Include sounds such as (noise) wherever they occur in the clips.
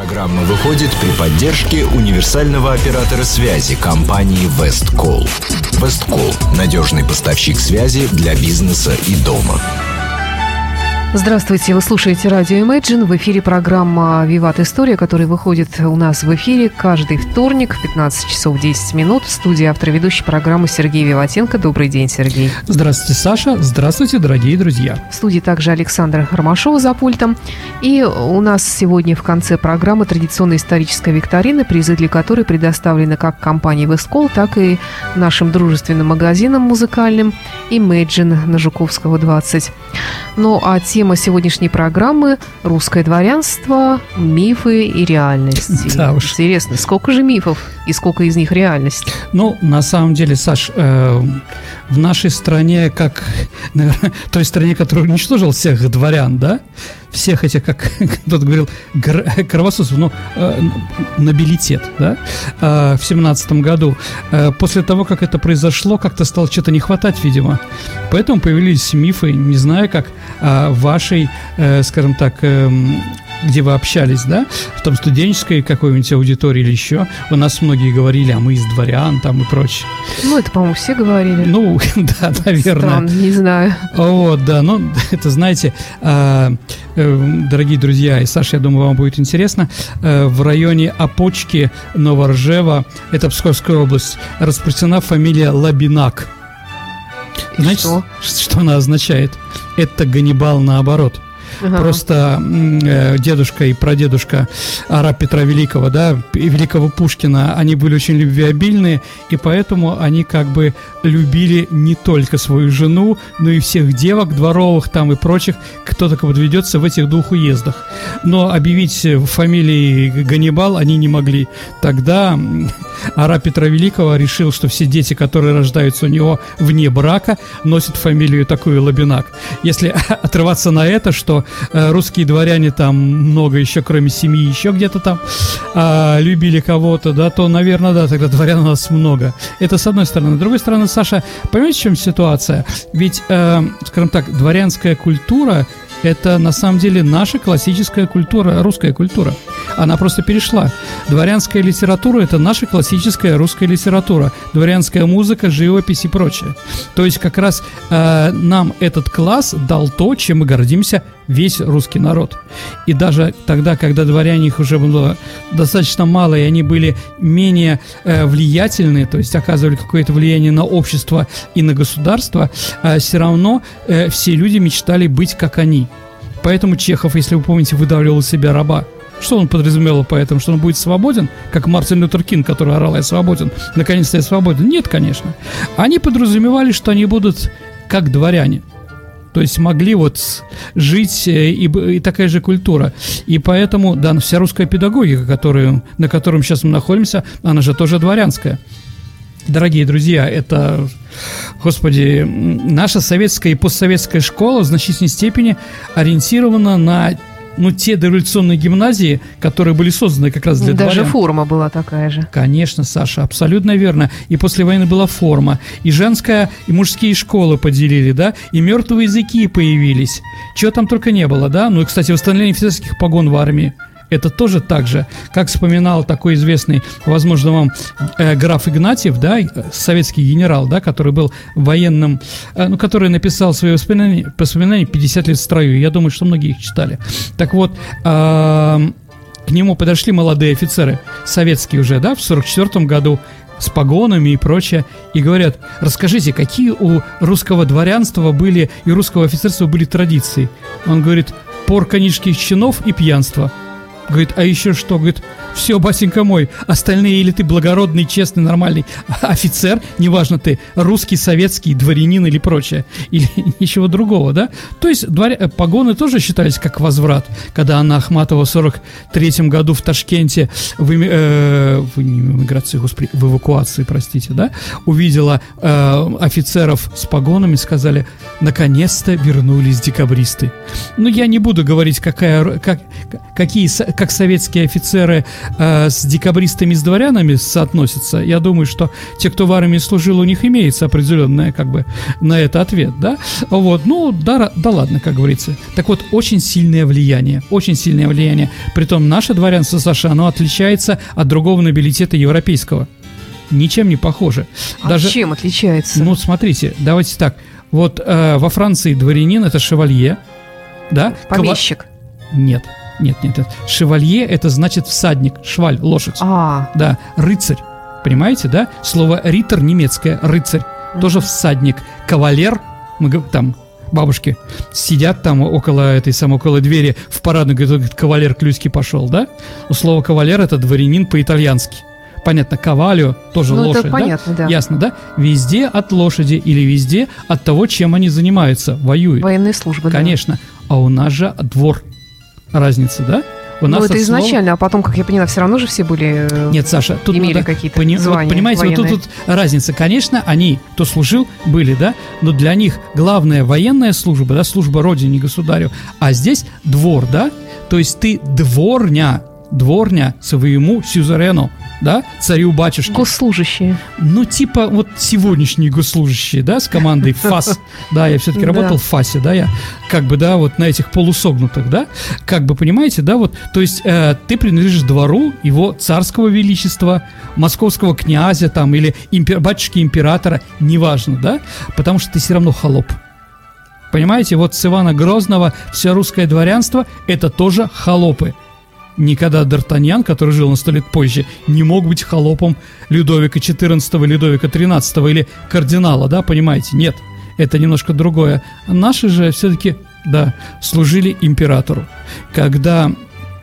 Программа выходит при поддержке универсального оператора связи компании Весткол. Весткол – надежный поставщик связи для бизнеса и дома. Здравствуйте, вы слушаете радио Imagine. В эфире программа «Виват История», которая выходит у нас в эфире каждый вторник в 15 часов 10 минут. В студии автор ведущей программы Сергей Виватенко. Добрый день, Сергей. Здравствуйте, Саша. Здравствуйте, дорогие друзья. В студии также Александра Ромашова за пультом. И у нас сегодня в конце программы традиционная историческая викторина, призы для которой предоставлены как компанией Весткол, так и нашим дружественным магазинам музыкальным Imagine на Жуковского 20. Ну, а те Тема сегодняшней программы – русское дворянство, мифы и реальность. (laughs) Да уж. Интересно, сколько же мифов и сколько из них реальность? Ну, на самом деле, Саш, э, в нашей стране, как, (laughs) наверное, той стране, которая уничтожила всех дворян, да, всех этих, как (laughs) кто-то говорил, кровососов, ну, э, нобилитет, да, э, в семнадцатом году. Э, после того, как это произошло, как-то стало что-то не хватать, видимо. Поэтому появились мифы, не знаю, как э, вашей, э, скажем так, э, где вы общались, да, в том студенческой какой-нибудь аудитории или еще, у нас многие говорили, а мы из дворян там и прочее. Ну, это, по-моему, все говорили. Ну, (laughs) да, наверное. Странно, не знаю. Вот, да, ну, (laughs) это, знаете, э, э, дорогие друзья, и Саша, я думаю, вам будет интересно, э, в районе Опочки, Новоржева, это Псковская область, распространена фамилия Лабинак. Знаете, что? (laughs) что она означает? Это Ганнибал наоборот. Просто э, дедушка и прадедушка Ара Петра Великого, да, и Великого Пушкина, они были очень любвеобильные, и поэтому они как бы любили не только свою жену, но и всех девок дворовых там и прочих, кто только вот ведется в этих двух уездах. Но объявить фамилии Ганнибал они не могли. Тогда Ара Петра Великого решил, что все дети, которые рождаются у него вне брака, носят фамилию такую Лабинак. Если (laughs) отрываться на это, что русские дворяне там много еще, кроме семьи, еще где-то там а, любили кого-то, да, то, наверное, да, тогда дворян у нас много. Это с одной стороны. С другой стороны, Саша, понимаете, в чем ситуация? Ведь, э, скажем так, дворянская культура это на самом деле наша классическая культура, русская культура. Она просто перешла. Дворянская литература – это наша классическая русская литература. Дворянская музыка, живопись и прочее. То есть как раз э, нам этот класс дал то, чем мы гордимся весь русский народ. И даже тогда, когда дворяне их уже было достаточно мало, и они были менее э, влиятельны, то есть оказывали какое-то влияние на общество и на государство, э, все равно э, все люди мечтали быть как они. Поэтому Чехов, если вы помните, выдавливал из себя раба. Что он подразумевал по этому? Что он будет свободен, как Мартин Лютер Кинг, который орал «Я свободен». Наконец-то я свободен. Нет, конечно. Они подразумевали, что они будут как дворяне. То есть могли вот жить э, и, и такая же культура. И поэтому, да, вся русская педагогика, которую, на котором сейчас мы находимся, она же тоже дворянская. Дорогие друзья, это, господи, наша советская и постсоветская школа в значительной степени ориентирована на ну, те дореволюционные гимназии, которые были созданы как раз для Даже дворян. форма была такая же. Конечно, Саша, абсолютно верно. И после войны была форма. И женская, и мужские школы поделили, да, и мертвые языки появились. Чего там только не было, да? Ну и, кстати, восстановление офицерских погон в армии это тоже так же, как вспоминал такой известный, возможно, вам э, граф Игнатьев, да, советский генерал, да, который был военным, э, ну, который написал свои воспоминания, воспоминания 50 лет в строю. Я думаю, что многие их читали. Так вот, э, к нему подошли молодые офицеры, советские уже, да, в 44 году, с погонами и прочее, и говорят, расскажите, какие у русского дворянства были и русского офицерства были традиции? Он говорит, порка низких чинов и пьянство – Говорит, а еще что? Говорит, все, басенька мой, остальные или ты благородный, честный, нормальный (laughs) офицер, неважно ты русский, советский, дворянин или прочее, (laughs) или ничего другого, да? То есть дворя... Э, погоны тоже считались как возврат, когда Анна Ахматова в 43 году в Ташкенте в, э, в эмиграции, господи, в эвакуации, простите, да, увидела э, офицеров с погонами, сказали, наконец-то вернулись декабристы. Ну, я не буду говорить, какая, как, какие, как советские офицеры э, с декабристами, с дворянами соотносится, я думаю, что те, кто в армии служил, у них имеется определенное, как бы, на это ответ, да? Вот, ну, да, да ладно, как говорится. Так вот, очень сильное влияние, очень сильное влияние. Притом наше дворянство, Саша, оно отличается от другого нобилитета европейского. Ничем не похоже. А Даже, чем отличается? Ну, смотрите, давайте так. Вот э, во Франции дворянин это шевалье, да? Помещик. Кава... Нет, нет, нет, нет. Шевалье это значит всадник, шваль, лошадь. А. Да, рыцарь. Понимаете, да? Слово ритер немецкое, рыцарь, mm-hmm. тоже всадник. Кавалер, мы там бабушки сидят там около этой самой, около двери в парадной, говорит, кавалер Клюськи пошел, да? У слова кавалер это дворянин по-итальянски. Понятно, кавалио тоже ну, лошадь, это понятно, да? да? Ясно, да? Везде от лошади или везде от того, чем они занимаются, воюют. Военные службы, Конечно. Да. А у нас же двор. Разница, да? У нас ну, это изначально, слова... а потом, как я поняла, все равно же все были... Э, Нет, Саша, тут имели надо, какие-то пони... звания вот, Понимаете, военные. вот тут, тут разница. Конечно, они, кто служил, были, да, но для них главная военная служба, да, служба родине, государю, а здесь двор, да, то есть ты дворня, дворня своему сюзерену, да, царю-батюшке. Госслужащие. Ну, типа вот сегодняшние госслужащие, да, с командой ФАС. (laughs) Да, я все-таки работал в ФАСе, да, я как бы, да, вот на этих полусогнутых, да, как бы, понимаете, да, вот, то есть э, ты принадлежишь двору его царского величества, московского князя там или импер, батюшки императора, неважно, да, потому что ты все равно холоп. Понимаете, вот с Ивана Грозного все русское дворянство – это тоже холопы – никогда Д'Артаньян, который жил на сто лет позже, не мог быть холопом Людовика XIV, Людовика XIII или кардинала, да, понимаете? Нет, это немножко другое. Наши же все-таки, да, служили императору. Когда,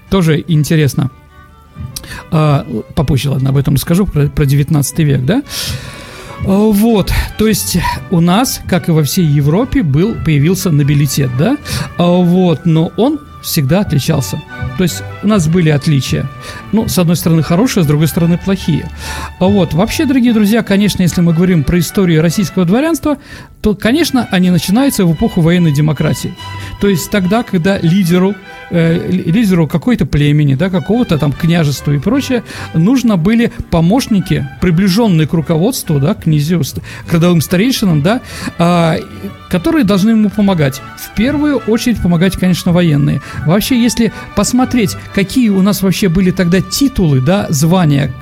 тоже интересно, а, попозже, ладно, об этом скажу, про, про 19 век, да, а, вот, то есть у нас, как и во всей Европе, был, появился нобилитет, да, а, вот, но он всегда отличался. То есть у нас были отличия. Ну, с одной стороны хорошие, с другой стороны плохие. А вот, вообще, дорогие друзья, конечно, если мы говорим про историю российского дворянства, то, конечно, они начинаются в эпоху военной демократии. То есть тогда, когда лидеру, э, лидеру какой-то племени, да, какого-то там княжества и прочее, нужно были помощники, приближенные к руководству, да, к князю, к родовым старейшинам, да, э, которые должны ему помогать. В первую очередь помогать, конечно, военные. Вообще, если посмотреть, какие у нас вообще были тогда титулы, да, звания,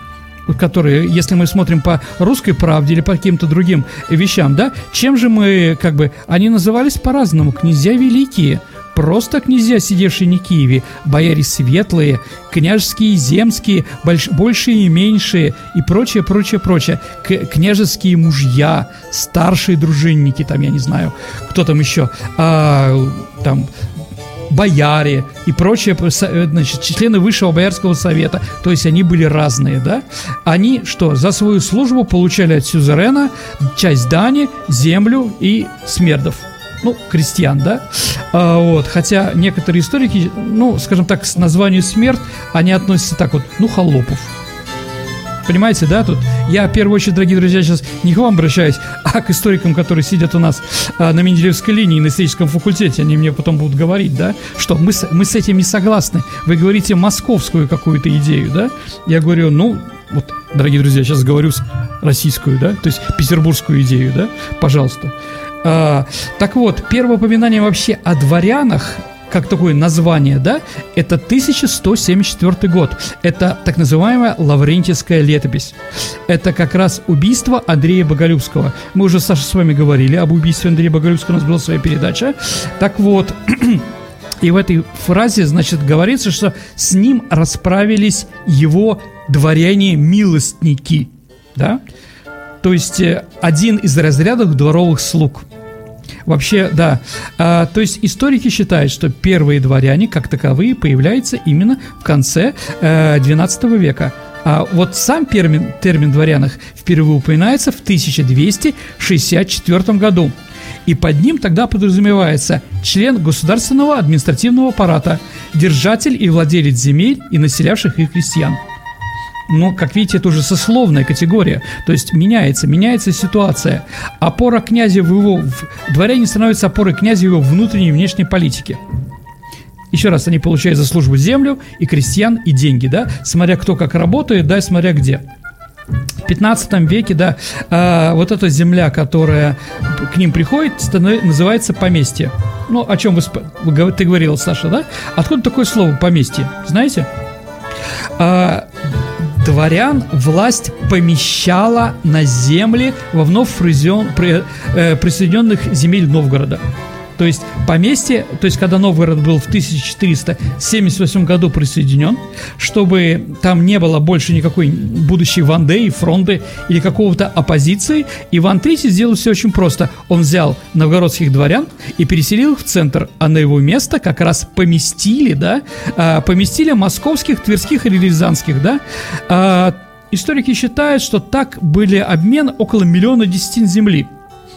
которые, если мы смотрим по русской правде или по каким-то другим вещам, да, чем же мы, как бы, они назывались по-разному, князья великие, просто князья, сидевшие не Киеве, бояре светлые, княжеские, земские, больш, большие и меньшие и прочее, прочее, прочее, К, княжеские мужья, старшие дружинники, там, я не знаю, кто там еще, а, там, бояре и прочие значит, члены Высшего Боярского Совета, то есть они были разные, да, они что, за свою службу получали от сюзерена часть дани, землю и смердов ну, крестьян, да, а, вот, хотя некоторые историки, ну, скажем так, с названием смерть, они относятся так вот, ну, холопов, Понимаете, да, тут я в первую очередь, дорогие друзья, сейчас не к вам обращаюсь, (laughs) а к историкам, которые сидят у нас а, на Менделеевской линии на историческом факультете. Они мне потом будут говорить, да, что мы с, мы с этим не согласны. Вы говорите московскую какую-то идею, да? Я говорю, ну, вот, дорогие друзья, сейчас говорю российскую, да, то есть петербургскую идею, да, пожалуйста. А, так вот, первое упоминание вообще о дворянах как такое название, да, это 1174 год. Это так называемая Лаврентьевская летопись. Это как раз убийство Андрея Боголюбского. Мы уже, Саша, с вами говорили об убийстве Андрея Боголюбского, у нас была своя передача. Так вот, (clears throat) и в этой фразе, значит, говорится, что с ним расправились его дворяне-милостники, да, то есть э, один из разрядов дворовых слуг – Вообще, да. А, то есть историки считают, что первые дворяне, как таковые, появляются именно в конце э, XII века. А вот сам термин, термин дворянах впервые упоминается в 1264 году. И под ним тогда подразумевается член государственного административного аппарата, держатель и владелец земель и населявших их крестьян но, как видите, это уже сословная категория. То есть меняется, меняется ситуация. Опора князя в его... Дворяне становятся опорой князя в его внутренней и внешней политике. Еще раз, они получают за службу землю и крестьян, и деньги, да, смотря кто как работает, да, и смотря где. В 15 веке, да, э, вот эта земля, которая к ним приходит, называется поместье. Ну, о чем вы, ты говорил, Саша, да? Откуда такое слово поместье? Знаете? Э, дворян власть помещала на земли во вновь э, присоединенных земель Новгорода. То есть поместье, то есть когда Новгород был в 1478 году присоединен, чтобы там не было больше никакой будущей Ванды и фронты или какого-то оппозиции, Иван III сделал все очень просто. Он взял новгородских дворян и переселил их в центр, а на его место как раз поместили, да, а, поместили московских, тверских или рязанских, да, а, Историки считают, что так были обмен около миллиона десятин земли –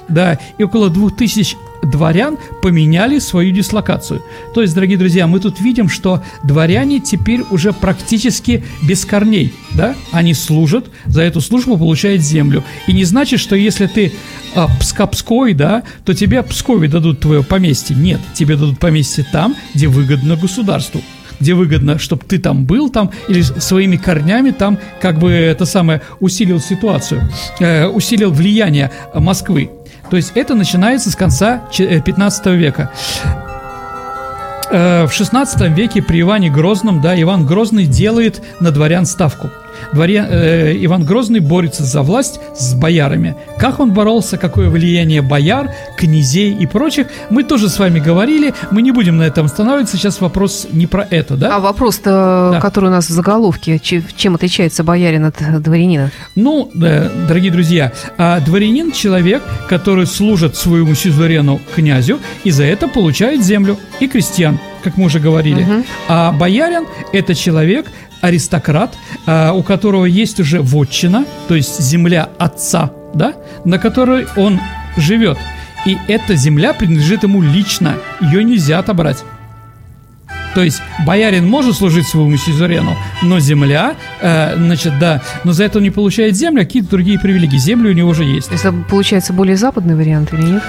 да, и около двух тысяч дворян поменяли свою дислокацию. То есть, дорогие друзья, мы тут видим, что дворяне теперь уже практически без корней, да, они служат, за эту службу получают землю. И не значит, что если ты а, пскапской, да, то тебе Пскове дадут твое поместье. Нет, тебе дадут поместье там, где выгодно государству где выгодно, чтобы ты там был там или своими корнями там как бы это самое усилил ситуацию, э, усилил влияние Москвы. То есть это начинается с конца 15 э, века. Э, в 16 веке при Иване Грозном, да, Иван Грозный делает на дворян ставку – дворе э, Иван Грозный борется за власть с боярами. Как он боролся, какое влияние бояр, князей и прочих, мы тоже с вами говорили, мы не будем на этом останавливаться, сейчас вопрос не про это, да? А вопрос-то, да. который у нас в заголовке, чем отличается боярин от дворянина? Ну, да, дорогие друзья, а дворянин – человек, который служит своему сюзерену князю и за это получает землю и крестьян как мы уже говорили. Угу. А боярин – это человек, аристократ, а, у которого есть уже вотчина, то есть земля отца, да, на которой он живет. И эта земля принадлежит ему лично, ее нельзя отобрать. То есть боярин может служить своему сюзерену, но земля, э, значит, да, но за это он не получает землю, а какие-то другие привилегии. Земли у него уже есть. Это получается более западный вариант или нет?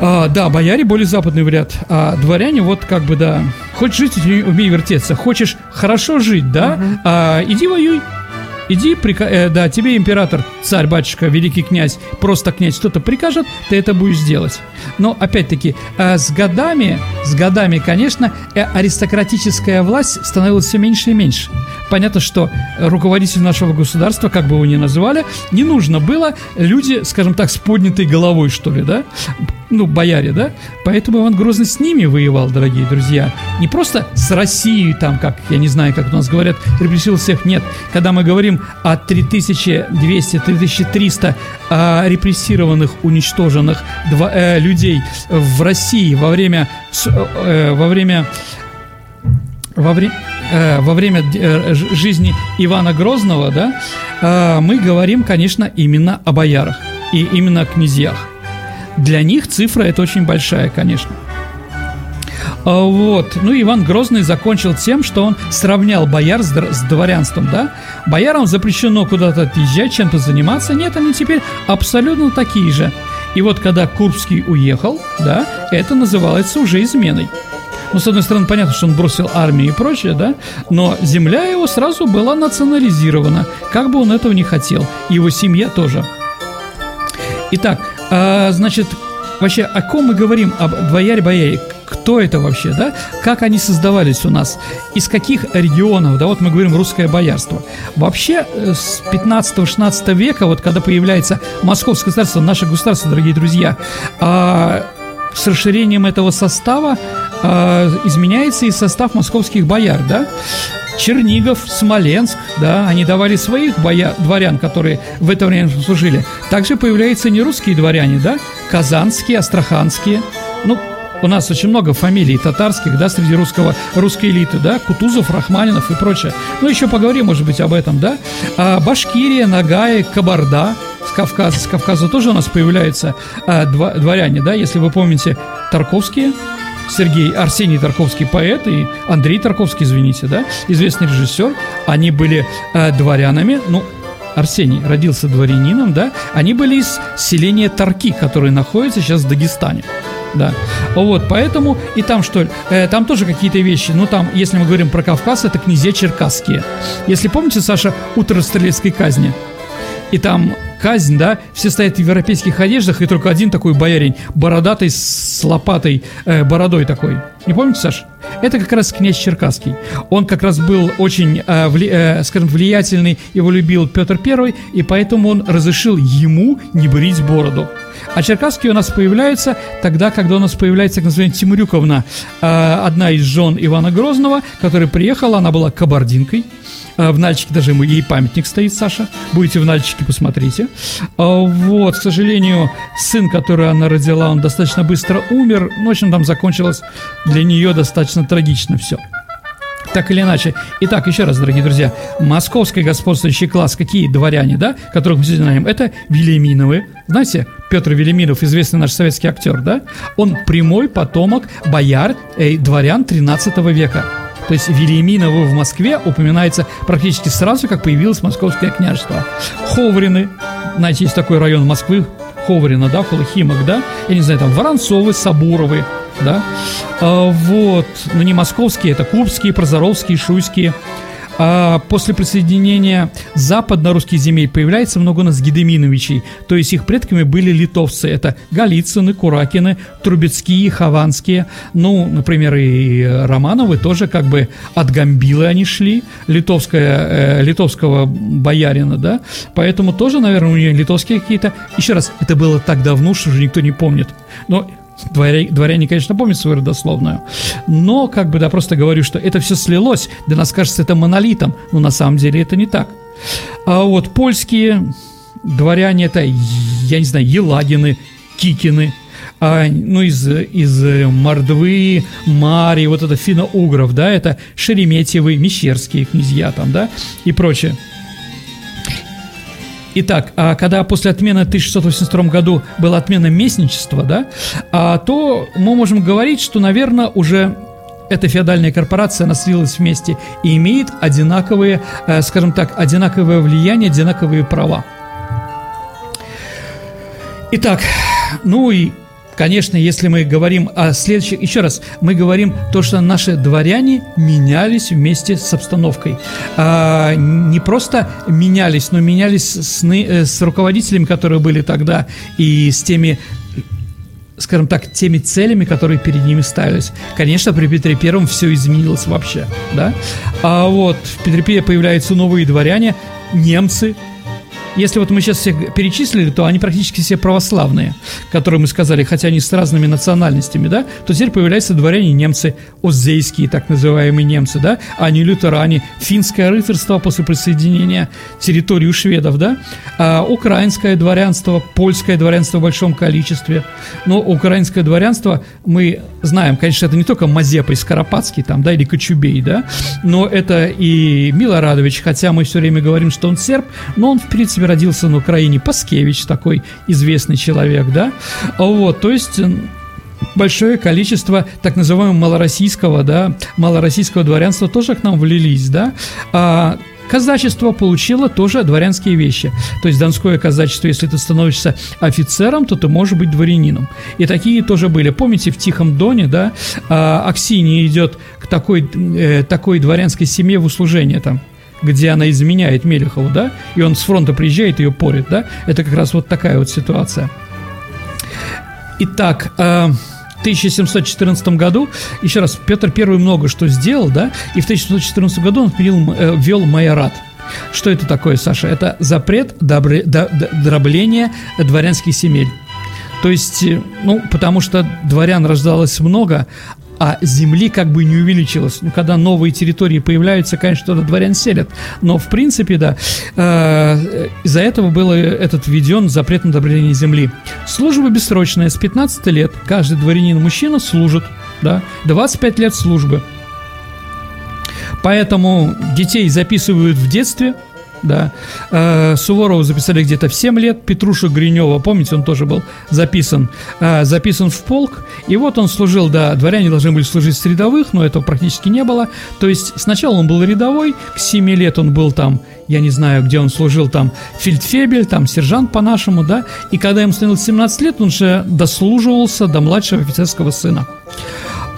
А, да, бояре более западный вариант, а дворяне вот как бы, да, хочешь жить, умей вертеться, хочешь хорошо жить, да, угу. а, иди воюй, Иди, прика... э, да, тебе император, царь, батюшка, великий князь, просто князь что-то прикажет, ты это будешь делать. Но, опять-таки, э, с годами, с годами, конечно, э, аристократическая власть становилась все меньше и меньше. Понятно, что руководитель нашего государства, как бы его ни называли, не нужно было люди, скажем так, с поднятой головой, что ли, да, ну, бояре, да, поэтому Иван Грозный с ними воевал, дорогие друзья, не просто с Россией, там, как, я не знаю, как у нас говорят, репрессировал всех, нет, когда мы говорим о 3200-3300 э, репрессированных, уничтоженных два, э, людей в России во время, э, во время во, вре, э, во время э, жизни Ивана Грозного, да, э, мы говорим, конечно, именно о боярах и именно о князьях. Для них цифра это очень большая, конечно. А, вот. Ну, Иван Грозный закончил тем, что он сравнял бояр с, с дворянством, да? Боярам запрещено куда-то отъезжать, чем-то заниматься. Нет, они теперь абсолютно такие же. И вот когда Курбский уехал, да, это называется уже изменой. Ну, с одной стороны, понятно, что он бросил армию и прочее, да, но земля его сразу была национализирована, как бы он этого не хотел, его семья тоже. Итак, а, значит, вообще, о ком мы говорим? Об дворяре-бояре. Кто это вообще, да? Как они создавались у нас? Из каких регионов, да? Вот мы говорим русское боярство. Вообще, э, с 15-16 века, вот когда появляется московское государство, наше государство, дорогие друзья, а, с расширением этого состава э, изменяется и состав московских бояр, да? Чернигов, Смоленск, да, они давали своих боя, дворян, которые в это время служили. Также появляются не русские дворяне, да, казанские, астраханские. Ну, у нас очень много фамилий татарских, да, среди русского, русской элиты, да, Кутузов, Рахманинов и прочее. Ну, еще поговорим, может быть, об этом, да. А, Башкирия, Нагая, Кабарда, с Кавказа, с Кавказа тоже у нас появляются а, дворяне, да, если вы помните, Тарковские, Сергей Арсений Тарковский поэт и Андрей Тарковский, извините, да, известный режиссер, они были э, дворянами, ну, Арсений родился дворянином, да, они были из селения Тарки, которое находится сейчас в Дагестане. да. Вот, поэтому и там что э, там тоже какие-то вещи, ну там, если мы говорим про Кавказ, это князья черкасские. Если помните, Саша, «Утро стрелецкой казни», и там казнь, да, все стоят в европейских одеждах, и только один такой боярин, бородатый, с лопатой, э, бородой такой. Не помните, Саш? Это как раз князь Черкасский. Он как раз был очень, э, вли, э, скажем, влиятельный, его любил Петр Первый, и поэтому он разрешил ему не брить бороду. А Черкасский у нас появляется тогда, когда у нас появляется, так называемая Тимурюковна, э, одна из жен Ивана Грозного, которая приехала, она была кабардинкой, э, в Нальчике даже ему ей памятник стоит, Саша. Будете в Нальчике, посмотрите. Э, вот, к сожалению, сын, который она родила, он достаточно быстро умер. Ну, в общем, там закончилось для нее достаточно трагично все. Так или иначе. Итак, еще раз, дорогие друзья, московский господствующий класс, какие дворяне, да, которых мы сегодня знаем, это Велиминовы. Знаете, Петр Велиминов, известный наш советский актер, да? Он прямой потомок бояр, э, дворян 13 века. То есть Велиминово в Москве упоминается практически сразу, как появилось Московское княжество. Ховрины, знаете, есть такой район Москвы, Ховрина, да, около Химок, да, я не знаю, там Воронцовы, Сабуровы, да, а, вот, но не московские, это курбские, прозоровские, шуйские, а после присоединения западно-русских земель появляется много у нас Гедеминовичей, то есть их предками были литовцы, это Голицыны, Куракины, Трубецкие, Хованские, ну, например, и Романовы тоже как бы от Гамбилы они шли, литовская, э, литовского боярина, да, поэтому тоже, наверное, у нее литовские какие-то, еще раз, это было так давно, что уже никто не помнит, но Дворя, дворяне, конечно, помнят свою родословную, но, как бы, да, просто говорю, что это все слилось, для нас кажется это монолитом, но на самом деле это не так. А вот польские дворяне, это, я не знаю, Елагины, Кикины, а, ну, из, из Мордвы, Мари, вот это финно-угров, да, это Шереметьевы, Мещерские князья там, да, и прочее. Итак, а когда после отмены в 1682 году была отмена местничества, да, а, то мы можем говорить, что, наверное, уже эта феодальная корпорация наслилась вместе и имеет одинаковые, э, скажем так, одинаковое влияние, одинаковые права. Итак, ну и Конечно, если мы говорим о следующих... Еще раз, мы говорим то, что наши дворяне менялись вместе с обстановкой. А, не просто менялись, но менялись с, э, с руководителями, которые были тогда, и с теми скажем так, теми целями, которые перед ними ставились. Конечно, при Петре Первом все изменилось вообще, да. А вот в Петре Первом появляются новые дворяне, немцы, если вот мы сейчас всех перечислили, то они практически все православные, которые мы сказали, хотя они с разными национальностями, да, то теперь появляются дворяне немцы, оззейские так называемые немцы, да, а не лютеране, финское рыцарство после присоединения территории у шведов, да, а украинское дворянство, польское дворянство в большом количестве. Но украинское дворянство мы знаем, конечно, это не только Мазепа и Скоропадский там, да, или Кочубей, да, но это и Милорадович, хотя мы все время говорим, что он серб, но он, в принципе, родился на Украине, Паскевич такой известный человек, да, вот, то есть большое количество так называемого малороссийского, да, малороссийского дворянства тоже к нам влились, да, а Казачество получило тоже дворянские вещи. То есть донское казачество, если ты становишься офицером, то ты можешь быть дворянином. И такие тоже были. Помните, в Тихом Доне, да, а, Аксинья идет к такой, э, такой дворянской семье в услужение там где она изменяет Мелехову, да, и он с фронта приезжает ее порит, да, это как раз вот такая вот ситуация. Итак, э, в 1714 году, еще раз, Петр I много что сделал, да, и в 1714 году он ввел, э, ввел майорат. Что это такое, Саша? Это запрет добре, до, дробления дворянских земель. То есть, э, ну, потому что дворян рождалось много, а земли как бы не увеличилось. Ну, когда новые территории появляются, конечно, туда дворян селят. Но, в принципе, да, э, из-за этого был этот введен запрет на добавление земли. Служба бессрочная. С 15 лет каждый дворянин-мужчина служит. Да, 25 лет службы. Поэтому детей записывают в детстве, да. Э, Суворова записали где-то в 7 лет, Петруша Гринева, помните, он тоже был записан, э, записан в полк, и вот он служил, да, дворяне должны были служить с рядовых, но этого практически не было, то есть сначала он был рядовой, к 7 лет он был там, я не знаю, где он служил, там, фельдфебель, там, сержант по-нашему, да, и когда ему становилось 17 лет, он же дослуживался до младшего офицерского сына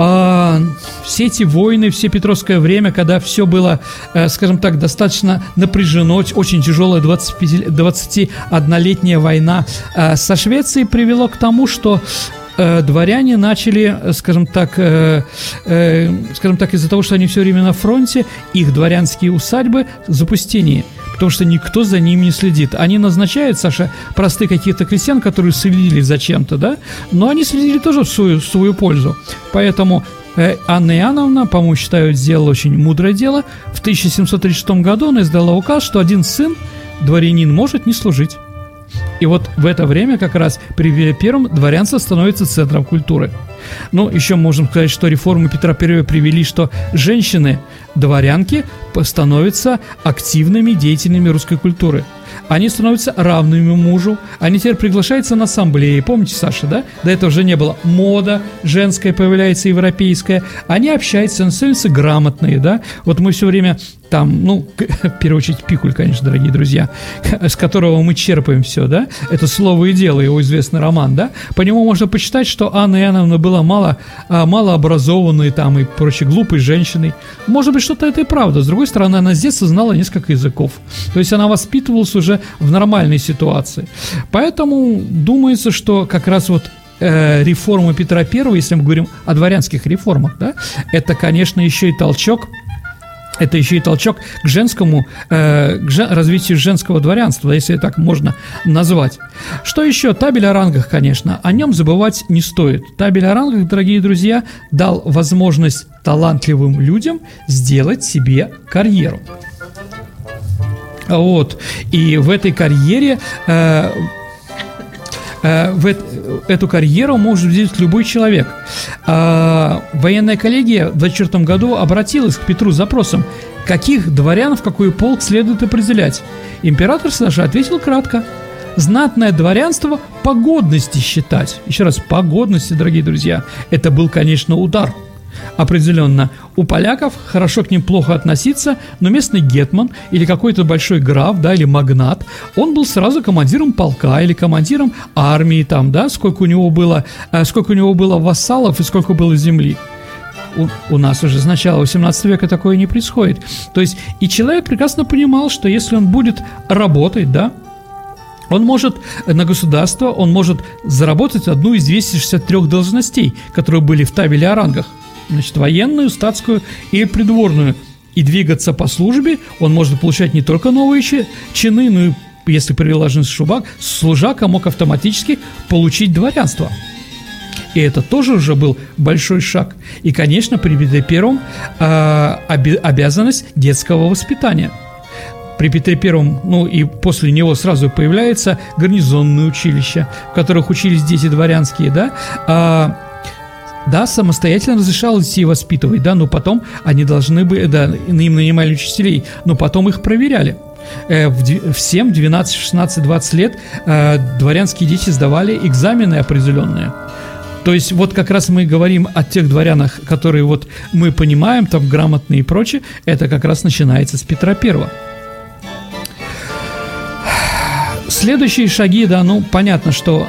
а, все эти войны, все Петровское время, когда все было, э, скажем так, достаточно напряжено, очень тяжелая 21-летняя война э, со Швецией привело к тому, что э, дворяне начали, скажем так, э, э, скажем так, из-за того, что они все время на фронте, их дворянские усадьбы запустение потому что никто за ними не следит. Они назначают, Саша, простые какие-то крестьян, которые следили за чем-то, да, но они следили тоже в свою, в свою пользу. Поэтому э, Анна Иоанновна, по-моему, считают, сделала очень мудрое дело. В 1736 году она издала указ, что один сын, дворянин, может не служить. И вот в это время как раз при Первом дворянство становится центром культуры. Ну, еще можем сказать, что реформы Петра I привели, что женщины, дворянки, становятся активными деятелями русской культуры – они становятся равными мужу, они теперь приглашаются на ассамблеи, помните, Саша, да? До этого уже не было. Мода женская появляется, европейская. Они общаются, они становятся грамотные, да? Вот мы все время там, ну, (laughs) в первую очередь Пикуль, конечно, дорогие друзья, (laughs) с которого мы черпаем все, да, это «Слово и дело», его известный роман, да, по нему можно почитать, что Анна Иоанновна была мало, а, малообразованной там и прочей глупой женщиной. Может быть, что-то это и правда. С другой стороны, она с детства знала несколько языков. То есть она воспитывалась уже в нормальной ситуации. Поэтому думается, что как раз вот э, реформы Петра I, если мы говорим о дворянских реформах, да, это, конечно, еще и толчок это еще и толчок к женскому, э, к жен, развитию женского дворянства, если так можно назвать. Что еще? Табель о рангах, конечно. О нем забывать не стоит. Табель о рангах, дорогие друзья, дал возможность талантливым людям сделать себе карьеру. Вот. И в этой карьере э, Э, в эту карьеру может взять любой человек. А, военная коллегия в 24 году обратилась к Петру с запросом, каких дворян в какой полк следует определять. Император Саша ответил кратко. Знатное дворянство по годности считать. Еще раз, по годности, дорогие друзья. Это был, конечно, удар – определенно. У поляков хорошо к ним плохо относиться, но местный гетман или какой-то большой граф, да, или магнат, он был сразу командиром полка или командиром армии там, да, сколько у него было, э, сколько у него было вассалов и сколько было земли. У, у нас уже с начала 18 века такое не происходит. То есть и человек прекрасно понимал, что если он будет работать, да, он может на государство, он может заработать одну из 263 должностей, которые были в табеле о рангах значит, военную, статскую и придворную. И двигаться по службе он может получать не только новые чины, но и, если приложен шубак, служака мог автоматически получить дворянство. И это тоже уже был большой шаг. И, конечно, при Петре Первом э, обязанность детского воспитания. При Петре Первом, ну и после него сразу появляется гарнизонное училище, в которых учились дети дворянские, да, а, да, самостоятельно разрешалось детей воспитывать, да, но потом они должны были, да, им нанимали учителей, но потом их проверяли. Э, в 7, 12, 16, 20 лет э, дворянские дети сдавали экзамены определенные. То есть вот как раз мы говорим о тех дворянах, которые вот мы понимаем, там грамотные и прочее, это как раз начинается с Петра Первого. Следующие шаги, да, ну понятно, что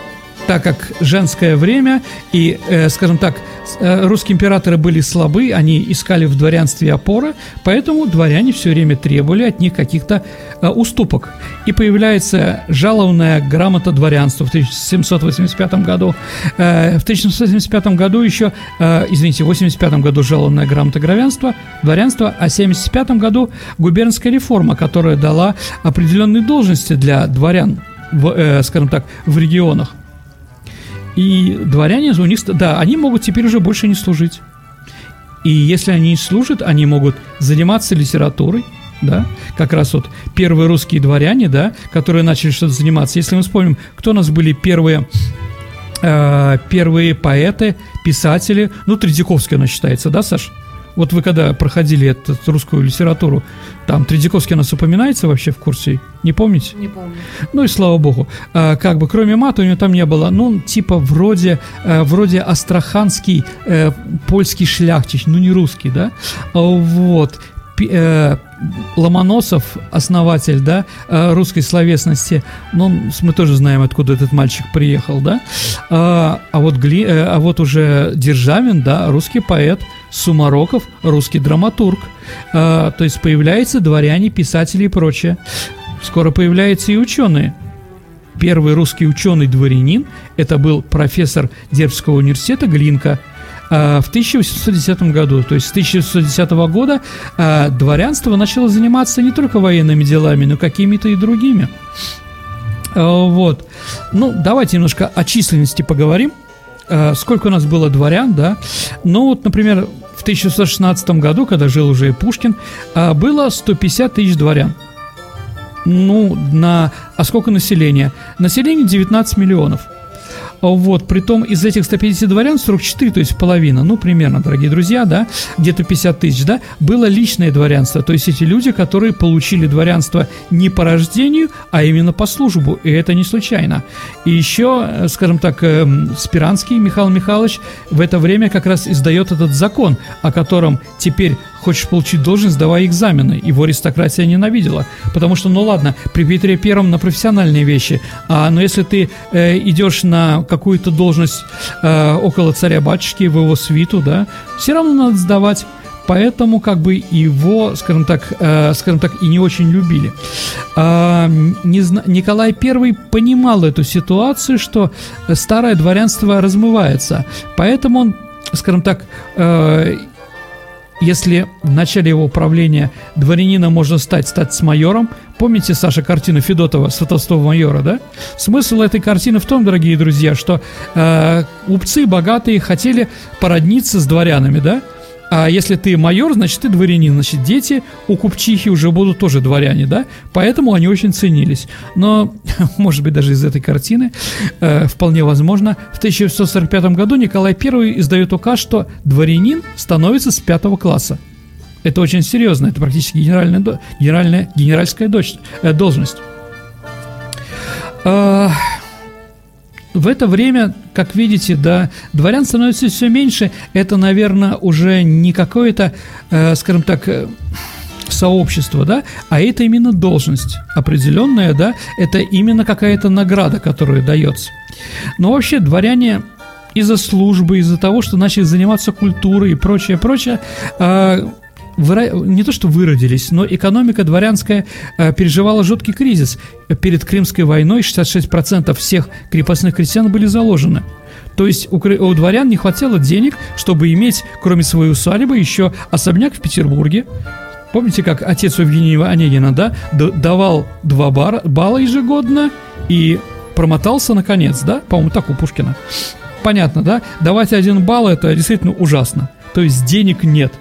так как женское время и, э, скажем так, э, русские императоры были слабы, они искали в дворянстве опоры, поэтому дворяне все время требовали от них каких-то э, уступок. И появляется жалованная грамота дворянства в 1785 году. В 1785 году еще, извините, в 85 году жалованная грамота дворянства, дворянства, а в 75 году губернская реформа, которая дала определенные должности для дворян в, скажем так, в регионах. И дворяне у них, да, они могут теперь уже больше не служить. И если они не служат, они могут заниматься литературой, да, как раз вот первые русские дворяне, да, которые начали что-то заниматься. Если мы вспомним, кто у нас были первые, э, первые поэты, писатели, ну, Третьяковский у нас считается, да, Саш? Вот вы когда проходили эту русскую литературу, там Тредяковский у нас упоминается вообще в курсе? Не помните? Не помню. Ну и слава богу. А, как бы кроме мата у него там не было. Ну, типа вроде, э, вроде астраханский э, польский шляхтич, ну не русский, да? А, вот. Э, Ломоносов, основатель, да, э, русской словесности, ну, мы тоже знаем, откуда этот мальчик приехал, да, а, а вот, Гли, э, а вот уже Державин, да, русский поэт, Сумароков, русский драматург, а, то есть появляются дворяне, писатели и прочее. Скоро появляются и ученые. Первый русский ученый-дворянин – это был профессор Дербского университета Глинка – Э, в 1810 году. То есть с 1810 года э, дворянство начало заниматься не только военными делами, но какими-то и другими. Э, вот. Ну, давайте немножко о численности поговорим. Сколько у нас было дворян, да? Ну, вот, например, в 1616 году, когда жил уже и Пушкин, было 150 тысяч дворян. Ну, на... А сколько населения? Население 19 миллионов. Вот, притом из этих 150 дворян 44, то есть половина, ну, примерно, дорогие друзья, да, где-то 50 тысяч, да, было личное дворянство, то есть эти люди, которые получили дворянство не по рождению, а именно по службу, и это не случайно. И еще, э, скажем так, эм, Спиранский Михаил Михайлович в это время как раз издает этот закон, о котором теперь Хочешь получить должность, сдавай экзамены. Его аристократия ненавидела. Потому что, ну ладно, при Петре Первом на профессиональные вещи, а, но если ты э, идешь на какую-то должность э, около царя-батюшки, в его свиту, да, все равно надо сдавать поэтому как бы его, скажем так, э, скажем так, и не очень любили. Э, не зна- Николай I понимал эту ситуацию, что старое дворянство размывается, поэтому он, скажем так, э, если в начале его правления дворянина можно стать, стать с майором, помните, Саша, картину Федотова «Сватовство майора», да? Смысл этой картины в том, дорогие друзья, что э, купцы богатые хотели породниться с дворянами, да? А если ты майор, значит, ты дворянин. Значит, дети у купчихи уже будут тоже дворяне, да? Поэтому они очень ценились. Но, (laughs) может быть, даже из этой картины, э, вполне возможно, в 1645 году Николай I издает указ, что дворянин становится с пятого класса. Это очень серьезно, это практически генеральная, генеральная генеральская дочь, э, должность. Э, в это время, как видите, да, дворян становится все меньше. Это, наверное, уже не какое-то, э, скажем так, э, сообщество, да, а это именно должность определенная, да, это именно какая-то награда, которая дается. Но вообще дворяне из-за службы, из-за того, что начали заниматься культурой и прочее, прочее, э, выра... не то что выродились, но экономика дворянская э, переживала жуткий кризис. Перед Крымской войной 66% всех крепостных крестьян были заложены. То есть у, у дворян не хватило денег, чтобы иметь, кроме своей усадьбы, еще особняк в Петербурге. Помните, как отец Евгения Онегина, да, давал два бара, балла ежегодно и промотался наконец, да? По-моему, так у Пушкина. Понятно, да? Давать один балл – это действительно ужасно. То есть денег нет.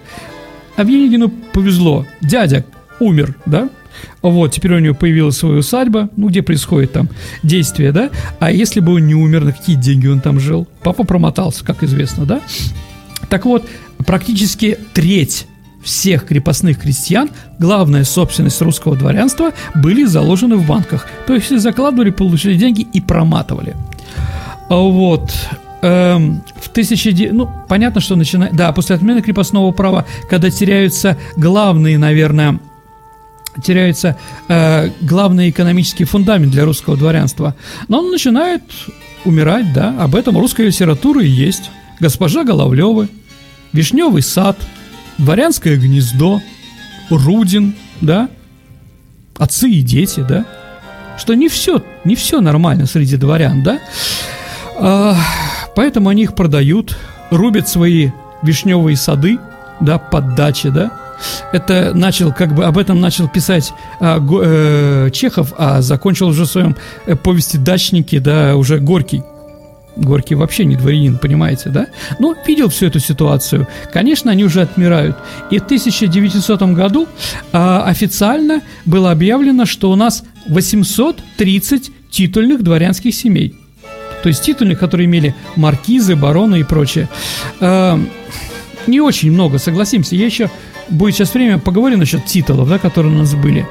А Евгению повезло. Дядя умер, да? Вот, теперь у него появилась своя усадьба, ну, где происходит там действие, да? А если бы он не умер, на какие деньги он там жил? Папа промотался, как известно, да? Так вот, практически треть всех крепостных крестьян, главная собственность русского дворянства, были заложены в банках. То есть закладывали, получили деньги и проматывали. Вот. Эм, в тысячи... Ну, понятно, что начинает... Да, после отмены крепостного права, когда теряются главные, наверное, теряется э, главный экономический фундамент для русского дворянства. Но он начинает умирать, да, об этом русская литература и есть. Госпожа Головлевы, Вишневый сад, Дворянское гнездо, Рудин, да, отцы и дети, да, что не все, не все нормально среди дворян, да. А, Поэтому они их продают, рубят свои вишневые сады, да, под дачи, да. Это начал, как бы об этом начал писать а, го, э, Чехов, а закончил уже в своем э, повести «Дачники», да, уже Горький. Горький вообще не дворянин, понимаете, да? Но видел всю эту ситуацию. Конечно, они уже отмирают. И в 1900 году а, официально было объявлено, что у нас 830 титульных дворянских семей то есть титульных, которые имели маркизы, бароны и прочее. Эм, не очень много, согласимся. Я еще будет сейчас время поговорим насчет титулов, да, которые у нас были.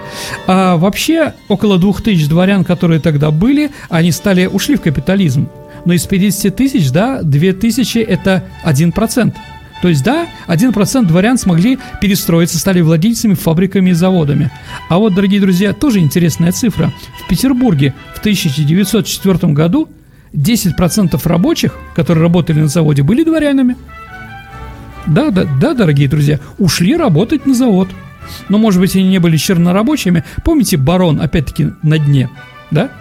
А вообще около двух тысяч дворян, которые тогда были, они стали ушли в капитализм. Но из 50 тысяч, да, 2 тысячи это 1%. То есть, да, 1% дворян смогли перестроиться, стали владельцами фабриками и заводами. А вот, дорогие друзья, тоже интересная цифра. В Петербурге в 1904 году 10% рабочих, которые работали на заводе, были дворянами. Да, да, да, дорогие друзья, ушли работать на завод. Но, может быть, они не были чернорабочими. Помните, барон, опять-таки, на дне, да?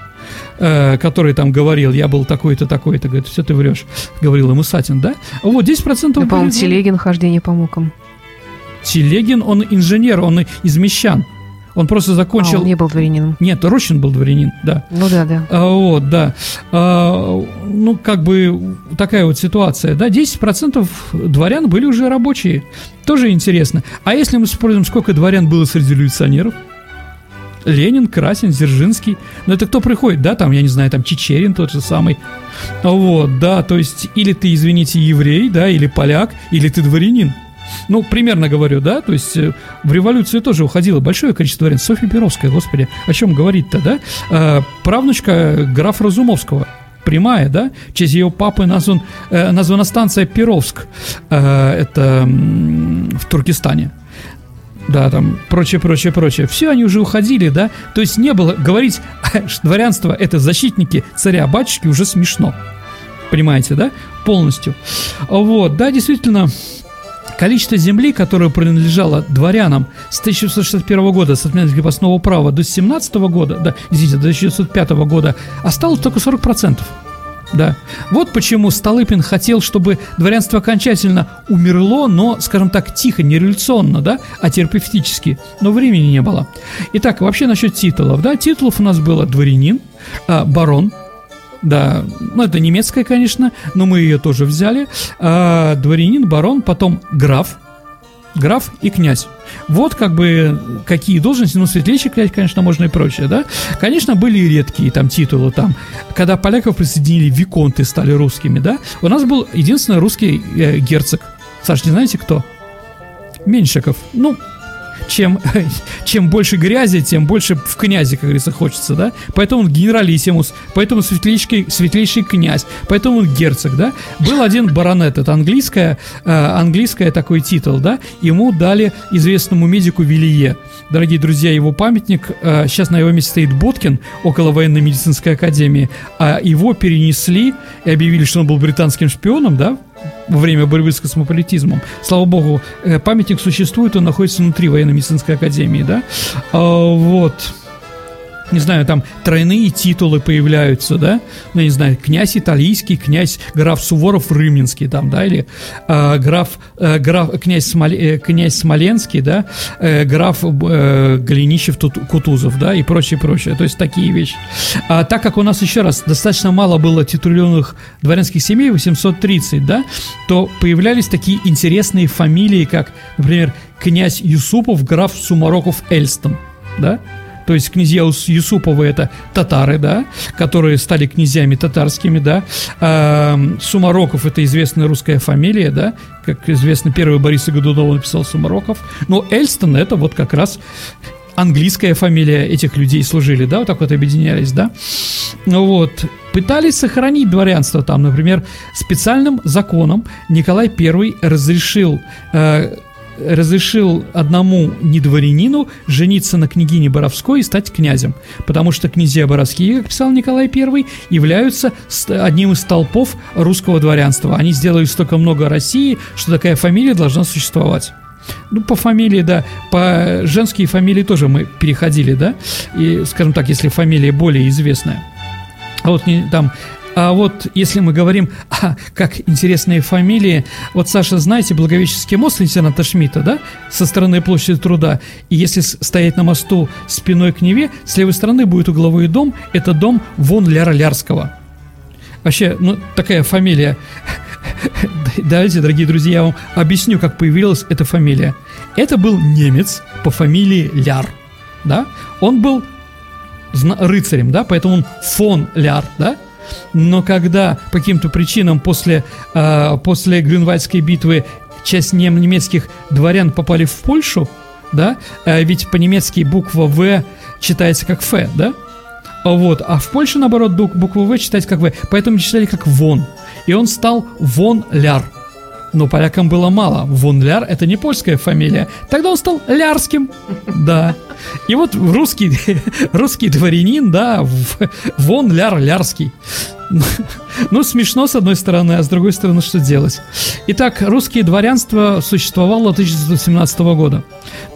Э, который там говорил, я был такой-то, такой-то, говорит, все ты врешь, говорил ему Сатин, да? Вот 10% да, по-моему, Телегин хождение по мукам. Телегин, он инженер, он из Мещан. Он просто закончил... А, он не был дворянином. Нет, Рощин был дворянин, да. Ну да, да. А, вот, да. А, ну, как бы такая вот ситуация, да. 10% дворян были уже рабочие. Тоже интересно. А если мы вспомним, сколько дворян было среди революционеров? Ленин, Красин, Дзержинский. Ну, это кто приходит, да, там, я не знаю, там Чечерин тот же самый. Вот, да, то есть, или ты, извините, еврей, да, или поляк, или ты дворянин. Ну, примерно говорю, да, то есть э, в революцию тоже уходило большое количество дворян. Софья Перовская, господи, о чем говорить-то, да? А, правнучка граф Разумовского, прямая, да, в честь ее папы назван, э, названа станция Перовск, э, это в Туркестане. Да, там, прочее, прочее, прочее. Все, они уже уходили, да? То есть не было, говорить, (laughs) что дворянство – это защитники царя-батюшки уже смешно. Понимаете, да? Полностью. Вот, да, действительно, Количество земли, которое принадлежало дворянам с 1661 года, с отмены крепостного права до 17 года, да, извините, до 1905 года, осталось только 40%. Да. Вот почему Столыпин хотел, чтобы дворянство окончательно умерло, но, скажем так, тихо, не революционно, да, а терапевтически. Но времени не было. Итак, вообще насчет титулов, да, титулов у нас было дворянин, а, барон, да, ну это немецкая, конечно, но мы ее тоже взяли. А, дворянин, барон, потом граф, граф и князь. Вот как бы какие должности, ну, светлейший князь, конечно, можно и прочее, да. Конечно, были и редкие там титулы, там, когда поляков присоединили, виконты стали русскими, да. У нас был единственный русский э, герцог. Саш, не знаете кто? Меньшиков. Ну, чем, (laughs) чем больше грязи, тем больше в князе, как говорится, хочется, да? Поэтому он генералиссимус, поэтому светлейший, светлейший князь, поэтому он герцог, да? Был один баронет, это английская, э, английская такой титул, да? Ему дали известному медику Вилье. Дорогие друзья, его памятник, э, сейчас на его месте стоит Боткин, около военно-медицинской академии, а его перенесли и объявили, что он был британским шпионом, да, во время борьбы с космополитизмом. Слава богу, э, памятник существует, он находится внутри военно-медицинской академии, да. А, вот не знаю, там тройные титулы появляются, да, ну, не знаю, князь италийский, князь граф Суворов Рымнинский, там, да, или э, граф, э, граф, князь, Смоле, э, князь Смоленский, да, э, граф э, Голенищев Кутузов, да, и прочее, прочее, то есть такие вещи. А так как у нас, еще раз, достаточно мало было титулированных дворянских семей, 830, да, то появлялись такие интересные фамилии, как, например, князь Юсупов, граф Сумароков Эльстон, да, то есть князья Юсуповы это татары, да, которые стали князьями татарскими, да, а, Сумароков это известная русская фамилия, да, как известно, первый Борис Годунов написал Сумароков, но Эльстон это вот как раз английская фамилия этих людей служили, да, вот так вот объединялись, да. Ну вот, пытались сохранить дворянство там, например, специальным законом Николай I разрешил э, разрешил одному недворянину жениться на княгине Боровской и стать князем, потому что князья Боровские, как писал Николай I, являются одним из толпов русского дворянства. Они сделали столько много России, что такая фамилия должна существовать. Ну, по фамилии, да, по женские фамилии тоже мы переходили, да, и, скажем так, если фамилия более известная. А вот там а вот если мы говорим, а, как интересные фамилии, вот, Саша, знаете, Благовещенский мост лейтенанта Шмидта, да, со стороны площади труда, и если стоять на мосту спиной к Неве, с левой стороны будет угловой дом, это дом Вон Ляра Лярского. Вообще, ну, такая фамилия. (laughs) Давайте, дорогие друзья, я вам объясню, как появилась эта фамилия. Это был немец по фамилии Ляр, да, он был рыцарем, да, поэтому он фон Ляр, да, но когда по каким-то причинам после, э, после Грюнвальдской битвы часть немецких дворян попали в Польшу, да, э, ведь по-немецки буква В читается как Ф, да? Вот, а в Польше, наоборот, буква В читается как В, поэтому читали как Вон. И он стал Вон Ляр. Но полякам было мало. Вон Ляр – это не польская фамилия. Тогда он стал Лярским. (laughs) Да. И вот русский, (laughs) русский дворянин, да, Вон Ляр Лярский. (laughs) Ну, смешно с одной стороны, а с другой стороны, что делать? Итак, русское дворянство существовало 1917 года.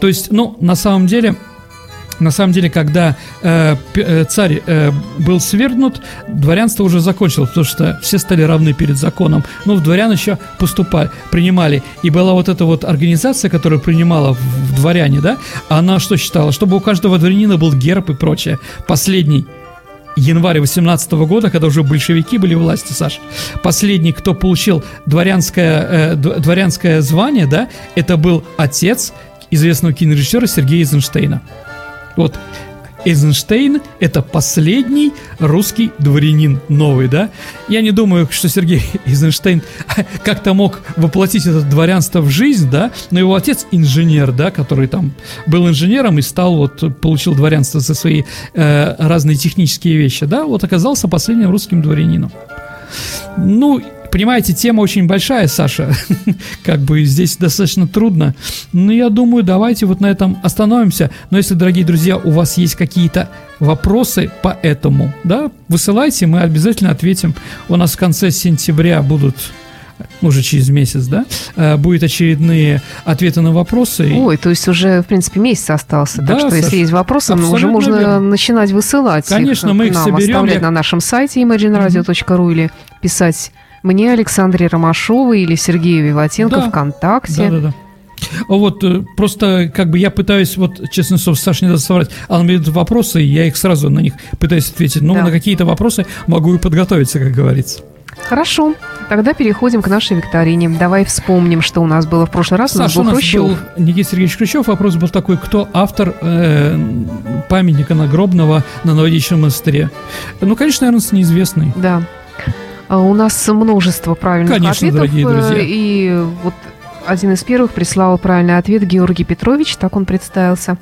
То есть, ну, на самом деле, на самом деле, когда э, э, царь э, был свергнут, дворянство уже закончилось, потому что все стали равны перед законом. Но в дворян еще поступали, принимали. И была вот эта вот организация, которая принимала в, в дворяне, да, она что считала? Чтобы у каждого дворянина был герб и прочее. Последний января 18 года, когда уже большевики были в власти, Саш, последний, кто получил дворянское, э, дворянское звание, да, это был отец известного кинорежиссера Сергея Эйзенштейна. Вот Эйзенштейн – это последний русский дворянин новый, да? Я не думаю, что Сергей (laughs) Эйзенштейн (laughs) как-то мог воплотить это дворянство в жизнь, да? Но его отец инженер, да, который там был инженером и стал вот, получил дворянство за свои э, разные технические вещи, да? Вот оказался последним русским дворянином. Ну, понимаете, тема очень большая, Саша. (laughs) как бы здесь достаточно трудно. Но я думаю, давайте вот на этом остановимся. Но если, дорогие друзья, у вас есть какие-то вопросы по этому, да, высылайте, мы обязательно ответим. У нас в конце сентября будут уже через месяц, да, э, будет очередные ответы на вопросы. Ой, то есть уже, в принципе, месяц остался. Да, так что, Саша, если есть вопросы, ну, уже можно верно. начинать высылать Конечно, их мы их нам, соберем. Оставлять я... на нашем сайте imagineradio.ru или писать мне, Александре Ромашовой или Сергею Виватенко да. ВКонтакте. Да, да, да. Вот э, просто как бы я пытаюсь, вот честно слово, Саша не даст соврать, она мне вопросы, и я их сразу на них пытаюсь ответить. Но да. на какие-то вопросы могу и подготовиться, как говорится. Хорошо, тогда переходим к нашей викторине. Давай вспомним, что у нас было в прошлый раз. Саша, у нас был Хрущев. Был Никита Сергеевич Хрущев. Вопрос был такой, кто автор э, памятника нагробного на Новодичном монастыре? Ну, конечно, наверное, неизвестный. Да. А у нас множество правильных Конечно, ответов. Друзья. И вот один из первых прислал правильный ответ Георгий Петрович, так он представился.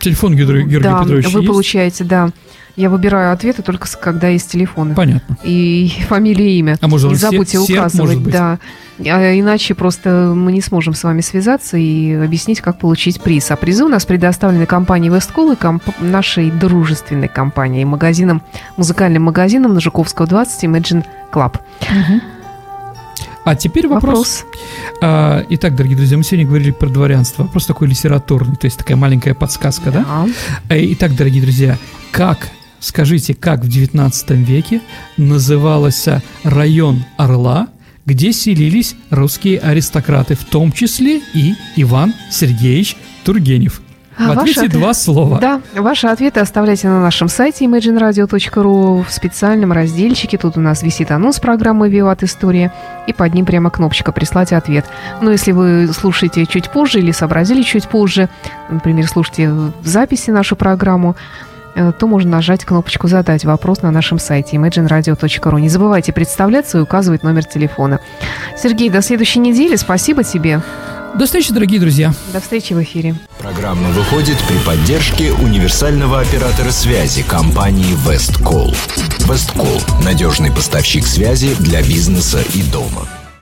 Телефон Георгия да, Петровича вы есть? получаете, да. Я выбираю ответы только когда есть телефоны. Понятно. И (laughs) фамилия, имя. А может, не забудьте серп, указывать, может быть. да. А иначе просто мы не сможем с вами связаться и объяснить, как получить приз. А призы у нас предоставлены компанией Весткол и комп- нашей дружественной компанией, магазином, музыкальным магазином на Жуковского 20 Imagine Club. Угу. А теперь вопрос. вопрос. А, итак, дорогие друзья, мы сегодня говорили про дворянство. Вопрос такой литературный, то есть такая маленькая подсказка, да? да? Э, итак, дорогие друзья, как Скажите, как в XIX веке назывался район Орла, где селились русские аристократы, в том числе и Иван Сергеевич Тургенев? В ответе ваши, два слова. Да, ваши ответы оставляйте на нашем сайте imagineradio.ru в специальном разделчике. Тут у нас висит анонс программы «Виват История», и под ним прямо кнопочка «Прислать ответ». Но если вы слушаете чуть позже или сообразили чуть позже, например, слушайте в записи нашу программу, то можно нажать кнопочку «Задать вопрос» на нашем сайте imagineradio.ru. Не забывайте представляться и указывать номер телефона. Сергей, до следующей недели. Спасибо тебе. До встречи, дорогие друзья. До встречи в эфире. Программа выходит при поддержке универсального оператора связи компании Westcall. Westcall – надежный поставщик связи для бизнеса и дома.